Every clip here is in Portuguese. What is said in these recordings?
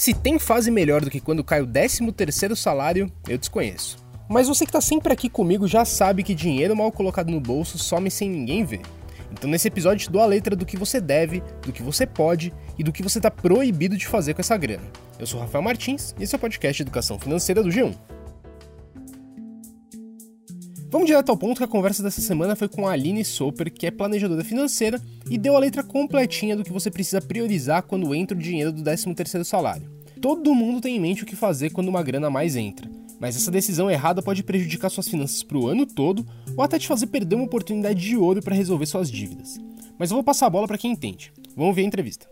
Se tem fase melhor do que quando cai o 13 terceiro salário, eu desconheço. Mas você que tá sempre aqui comigo já sabe que dinheiro mal colocado no bolso some sem ninguém ver. Então nesse episódio te dou a letra do que você deve, do que você pode e do que você está proibido de fazer com essa grana. Eu sou Rafael Martins e esse é o podcast Educação Financeira do G1. Vamos direto ao ponto que a conversa dessa semana foi com a Aline Soper, que é planejadora financeira, e deu a letra completinha do que você precisa priorizar quando entra o dinheiro do 13º salário. Todo mundo tem em mente o que fazer quando uma grana mais entra, mas essa decisão errada pode prejudicar suas finanças para o ano todo ou até te fazer perder uma oportunidade de ouro para resolver suas dívidas. Mas eu vou passar a bola para quem entende. Vamos ver a entrevista.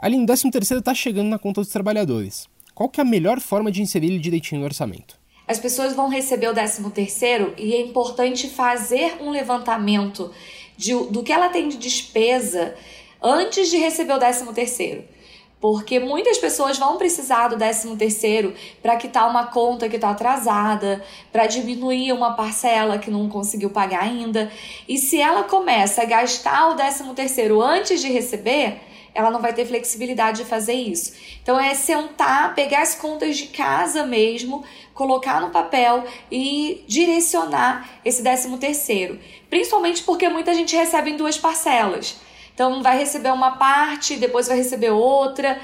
Aline, o 13º está chegando na conta dos trabalhadores. Qual que é a melhor forma de inserir ele direitinho no orçamento? As pessoas vão receber o 13 terceiro e é importante fazer um levantamento de, do que ela tem de despesa antes de receber o 13 terceiro. Porque muitas pessoas vão precisar do 13 terceiro para quitar uma conta que está atrasada, para diminuir uma parcela que não conseguiu pagar ainda. E se ela começa a gastar o 13 terceiro antes de receber, ela não vai ter flexibilidade de fazer isso. Então é sentar, pegar as contas de casa mesmo, colocar no papel e direcionar esse décimo terceiro. Principalmente porque muita gente recebe em duas parcelas. Então vai receber uma parte, depois vai receber outra.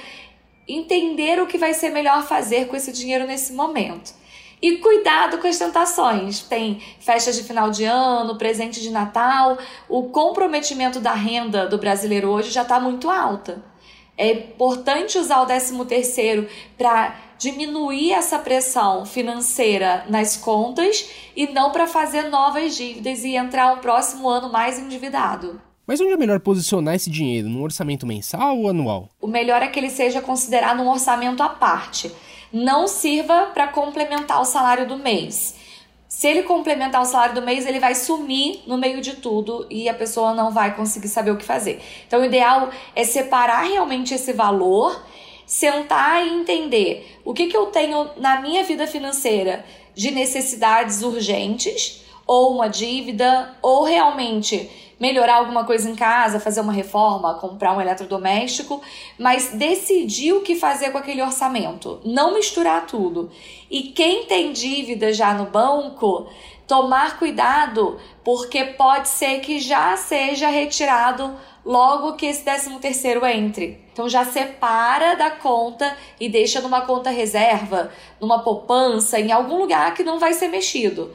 Entender o que vai ser melhor fazer com esse dinheiro nesse momento. E cuidado com as tentações. Tem festas de final de ano, presente de Natal. O comprometimento da renda do brasileiro hoje já está muito alta. É importante usar o 13 terceiro para diminuir essa pressão financeira nas contas e não para fazer novas dívidas e entrar um próximo ano mais endividado. Mas onde é melhor posicionar esse dinheiro? Num orçamento mensal ou anual? O melhor é que ele seja considerado um orçamento à parte não sirva para complementar o salário do mês. Se ele complementar o salário do mês, ele vai sumir no meio de tudo e a pessoa não vai conseguir saber o que fazer. Então, o ideal é separar realmente esse valor, sentar e entender o que, que eu tenho na minha vida financeira de necessidades urgentes, ou uma dívida, ou realmente melhorar alguma coisa em casa, fazer uma reforma, comprar um eletrodoméstico, mas decidir o que fazer com aquele orçamento, não misturar tudo. E quem tem dívida já no banco, tomar cuidado, porque pode ser que já seja retirado logo que esse 13 terceiro entre. Então já separa da conta e deixa numa conta reserva, numa poupança, em algum lugar que não vai ser mexido.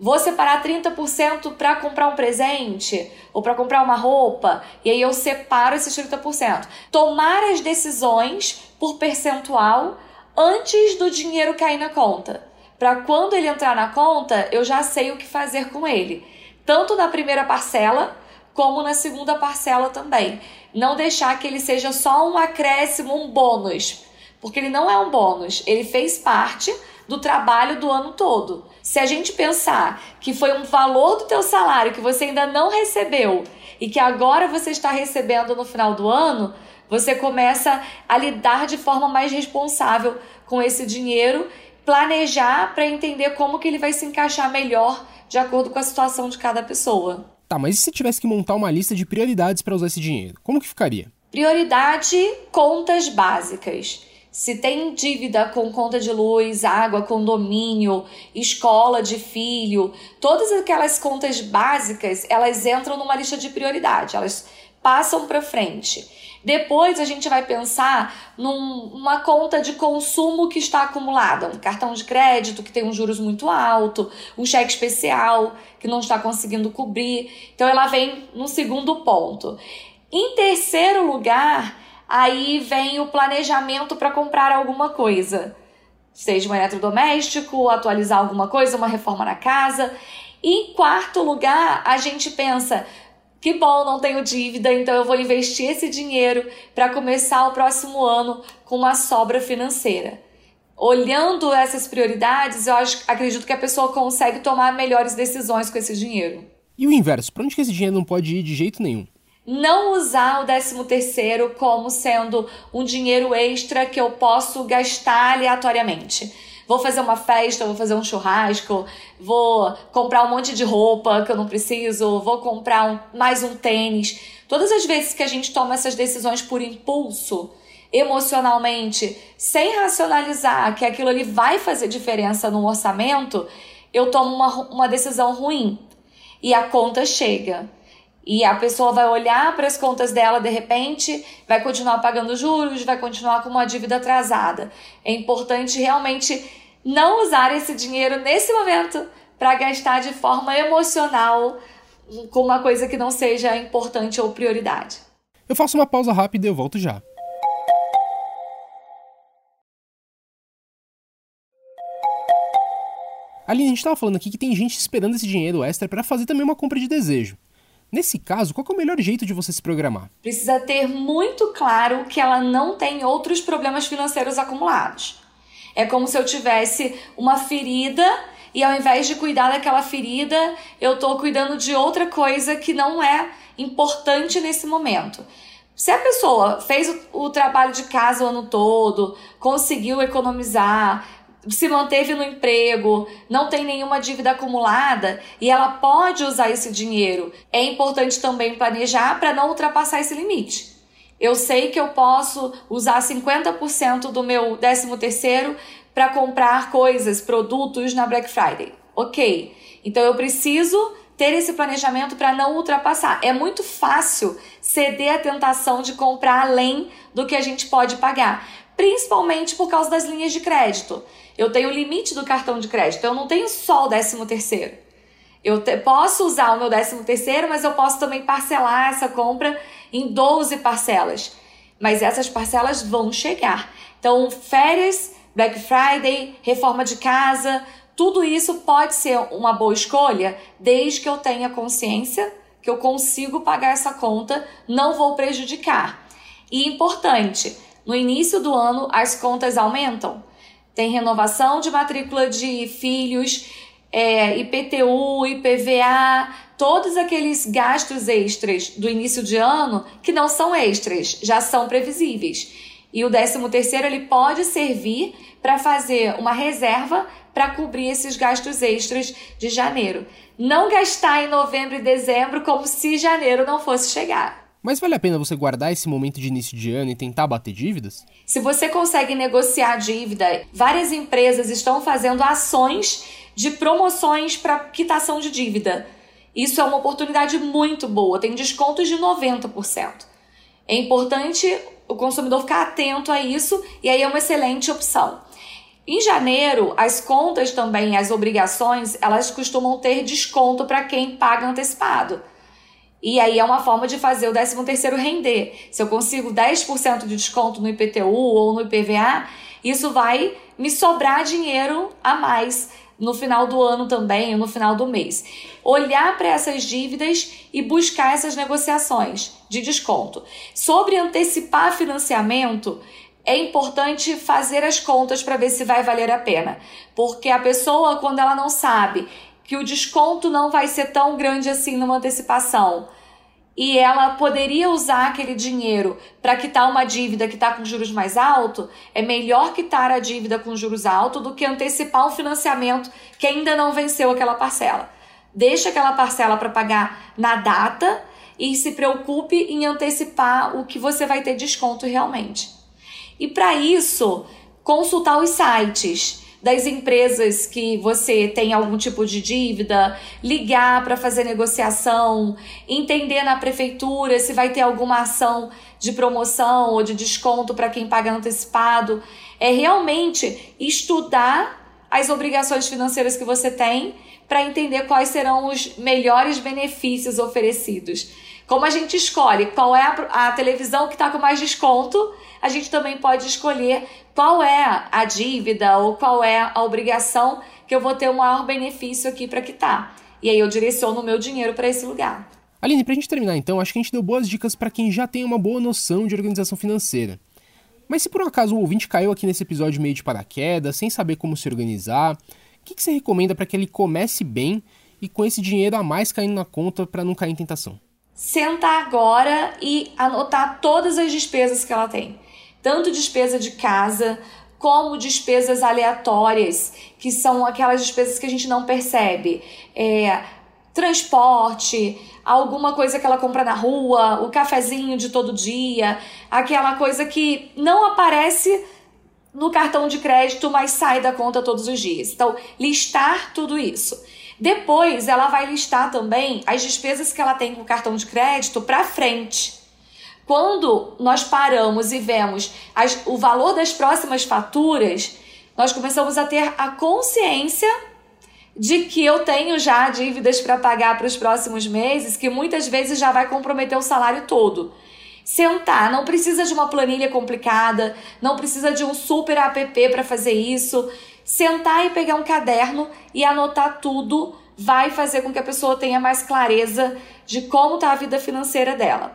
Vou separar 30% para comprar um presente ou para comprar uma roupa, e aí eu separo esses 30%. Tomar as decisões por percentual antes do dinheiro cair na conta. Para quando ele entrar na conta, eu já sei o que fazer com ele, tanto na primeira parcela como na segunda parcela também. Não deixar que ele seja só um acréscimo, um bônus, porque ele não é um bônus, ele fez parte do trabalho do ano todo. Se a gente pensar que foi um valor do teu salário que você ainda não recebeu e que agora você está recebendo no final do ano, você começa a lidar de forma mais responsável com esse dinheiro, planejar para entender como que ele vai se encaixar melhor de acordo com a situação de cada pessoa. Tá, mas e se tivesse que montar uma lista de prioridades para usar esse dinheiro? Como que ficaria? Prioridade contas básicas. Se tem dívida com conta de luz, água, condomínio, escola de filho, todas aquelas contas básicas, elas entram numa lista de prioridade, elas passam para frente. Depois a gente vai pensar numa conta de consumo que está acumulada, um cartão de crédito que tem um juros muito alto, um cheque especial que não está conseguindo cobrir. Então ela vem no segundo ponto. Em terceiro lugar, aí vem o planejamento para comprar alguma coisa. Seja um eletrodoméstico, atualizar alguma coisa, uma reforma na casa. E em quarto lugar, a gente pensa: que bom, não tenho dívida, então eu vou investir esse dinheiro para começar o próximo ano com uma sobra financeira. Olhando essas prioridades, eu acho, acredito que a pessoa consegue tomar melhores decisões com esse dinheiro. E o inverso, para onde que esse dinheiro não pode ir de jeito nenhum? Não usar o 13 terceiro como sendo um dinheiro extra que eu posso gastar aleatoriamente. Vou fazer uma festa, vou fazer um churrasco, vou comprar um monte de roupa que eu não preciso, vou comprar um, mais um tênis. Todas as vezes que a gente toma essas decisões por impulso, emocionalmente, sem racionalizar que aquilo ali vai fazer diferença no orçamento, eu tomo uma, uma decisão ruim. E a conta chega. E a pessoa vai olhar para as contas dela de repente, vai continuar pagando juros, vai continuar com uma dívida atrasada. É importante realmente não usar esse dinheiro nesse momento para gastar de forma emocional com uma coisa que não seja importante ou prioridade. Eu faço uma pausa rápida e eu volto já. Aline, a gente estava falando aqui que tem gente esperando esse dinheiro extra para fazer também uma compra de desejo. Nesse caso, qual é o melhor jeito de você se programar? Precisa ter muito claro que ela não tem outros problemas financeiros acumulados. É como se eu tivesse uma ferida e ao invés de cuidar daquela ferida, eu estou cuidando de outra coisa que não é importante nesse momento. Se a pessoa fez o, o trabalho de casa o ano todo, conseguiu economizar, se manteve no emprego, não tem nenhuma dívida acumulada e ela pode usar esse dinheiro. É importante também planejar para não ultrapassar esse limite. Eu sei que eu posso usar 50% do meu 13 terceiro para comprar coisas, produtos na Black Friday. OK. Então eu preciso ter esse planejamento para não ultrapassar. É muito fácil ceder à tentação de comprar além do que a gente pode pagar, principalmente por causa das linhas de crédito. Eu tenho o limite do cartão de crédito. Eu não tenho só o 13 terceiro. Eu te, posso usar o meu 13 terceiro, mas eu posso também parcelar essa compra em 12 parcelas. Mas essas parcelas vão chegar. Então, férias, Black Friday, reforma de casa, tudo isso pode ser uma boa escolha, desde que eu tenha consciência que eu consigo pagar essa conta, não vou prejudicar. E importante, no início do ano as contas aumentam tem renovação de matrícula de filhos, é, IPTU, IPVA, todos aqueles gastos extras do início de ano que não são extras, já são previsíveis. E o 13 terceiro ele pode servir para fazer uma reserva para cobrir esses gastos extras de janeiro. Não gastar em novembro e dezembro como se janeiro não fosse chegar. Mas vale a pena você guardar esse momento de início de ano e tentar bater dívidas? Se você consegue negociar dívida, várias empresas estão fazendo ações de promoções para quitação de dívida. Isso é uma oportunidade muito boa, tem descontos de 90%. É importante o consumidor ficar atento a isso e aí é uma excelente opção. Em janeiro, as contas também, as obrigações, elas costumam ter desconto para quem paga antecipado. E aí é uma forma de fazer o 13 terceiro render. Se eu consigo 10% de desconto no IPTU ou no IPVA, isso vai me sobrar dinheiro a mais no final do ano também, no final do mês. Olhar para essas dívidas e buscar essas negociações de desconto. Sobre antecipar financiamento, é importante fazer as contas para ver se vai valer a pena. Porque a pessoa, quando ela não sabe que o desconto não vai ser tão grande assim numa antecipação. E ela poderia usar aquele dinheiro para quitar uma dívida que está com juros mais alto, é melhor quitar a dívida com juros altos do que antecipar um financiamento que ainda não venceu aquela parcela. Deixa aquela parcela para pagar na data e se preocupe em antecipar o que você vai ter desconto realmente. E para isso, consultar os sites das empresas que você tem algum tipo de dívida, ligar para fazer negociação, entender na prefeitura se vai ter alguma ação de promoção ou de desconto para quem paga antecipado. É realmente estudar as obrigações financeiras que você tem para entender quais serão os melhores benefícios oferecidos. Como a gente escolhe qual é a, a televisão que está com mais desconto, a gente também pode escolher qual é a dívida ou qual é a obrigação que eu vou ter o maior benefício aqui para quitar. E aí eu direciono o meu dinheiro para esse lugar. Aline, para a gente terminar então, acho que a gente deu boas dicas para quem já tem uma boa noção de organização financeira. Mas se por um acaso o ouvinte caiu aqui nesse episódio meio de paraquedas, sem saber como se organizar, o que, que você recomenda para que ele comece bem e com esse dinheiro a mais caindo na conta para não cair em tentação? Sentar agora e anotar todas as despesas que ela tem tanto despesa de casa como despesas aleatórias, que são aquelas despesas que a gente não percebe. É, transporte, alguma coisa que ela compra na rua, o cafezinho de todo dia, aquela coisa que não aparece no cartão de crédito, mas sai da conta todos os dias. Então, listar tudo isso. Depois, ela vai listar também as despesas que ela tem com o cartão de crédito para frente. Quando nós paramos e vemos as, o valor das próximas faturas, nós começamos a ter a consciência de que eu tenho já dívidas para pagar para os próximos meses, que muitas vezes já vai comprometer o salário todo. Sentar, não precisa de uma planilha complicada, não precisa de um super app para fazer isso. Sentar e pegar um caderno e anotar tudo vai fazer com que a pessoa tenha mais clareza de como está a vida financeira dela.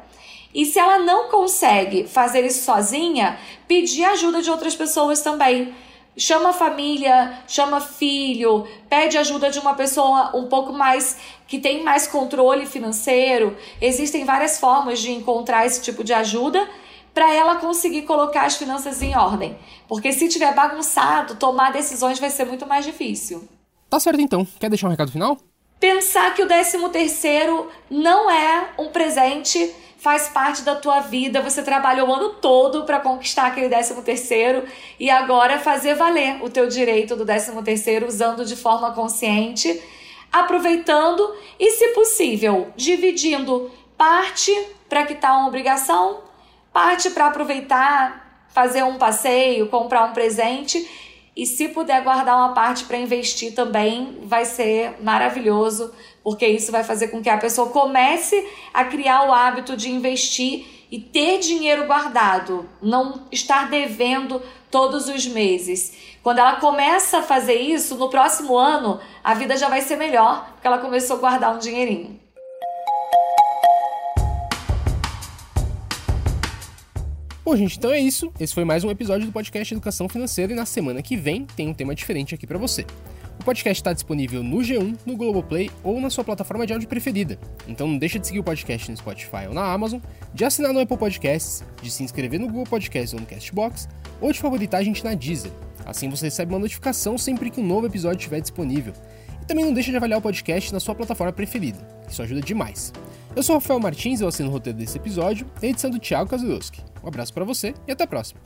E se ela não consegue fazer isso sozinha, pedir ajuda de outras pessoas também. Chama a família, chama filho, pede ajuda de uma pessoa um pouco mais que tem mais controle financeiro. Existem várias formas de encontrar esse tipo de ajuda para ela conseguir colocar as finanças em ordem. Porque se tiver bagunçado, tomar decisões vai ser muito mais difícil. Tá certo então. Quer deixar um recado final? Pensar que o 13 terceiro não é um presente faz parte da tua vida, você trabalhou o ano todo para conquistar aquele 13 terceiro e agora fazer valer o teu direito do 13 terceiro usando de forma consciente, aproveitando e, se possível, dividindo parte para quitar uma obrigação, parte para aproveitar, fazer um passeio, comprar um presente e se puder guardar uma parte para investir também, vai ser maravilhoso, porque isso vai fazer com que a pessoa comece a criar o hábito de investir e ter dinheiro guardado, não estar devendo todos os meses. Quando ela começa a fazer isso, no próximo ano, a vida já vai ser melhor, porque ela começou a guardar um dinheirinho. Bom, gente, então é isso. Esse foi mais um episódio do podcast Educação Financeira e na semana que vem tem um tema diferente aqui para você. O podcast está disponível no G1, no Globoplay ou na sua plataforma de áudio preferida. Então não deixa de seguir o podcast no Spotify ou na Amazon, de assinar no Apple Podcasts, de se inscrever no Google Podcasts ou no Castbox, ou de favoritar a gente na Deezer. Assim você recebe uma notificação sempre que um novo episódio estiver disponível. E também não deixa de avaliar o podcast na sua plataforma preferida. Isso ajuda demais. Eu sou Rafael Martins, eu assino o roteiro desse episódio, edição do Thiago Kazudowski. Um abraço para você e até a próxima.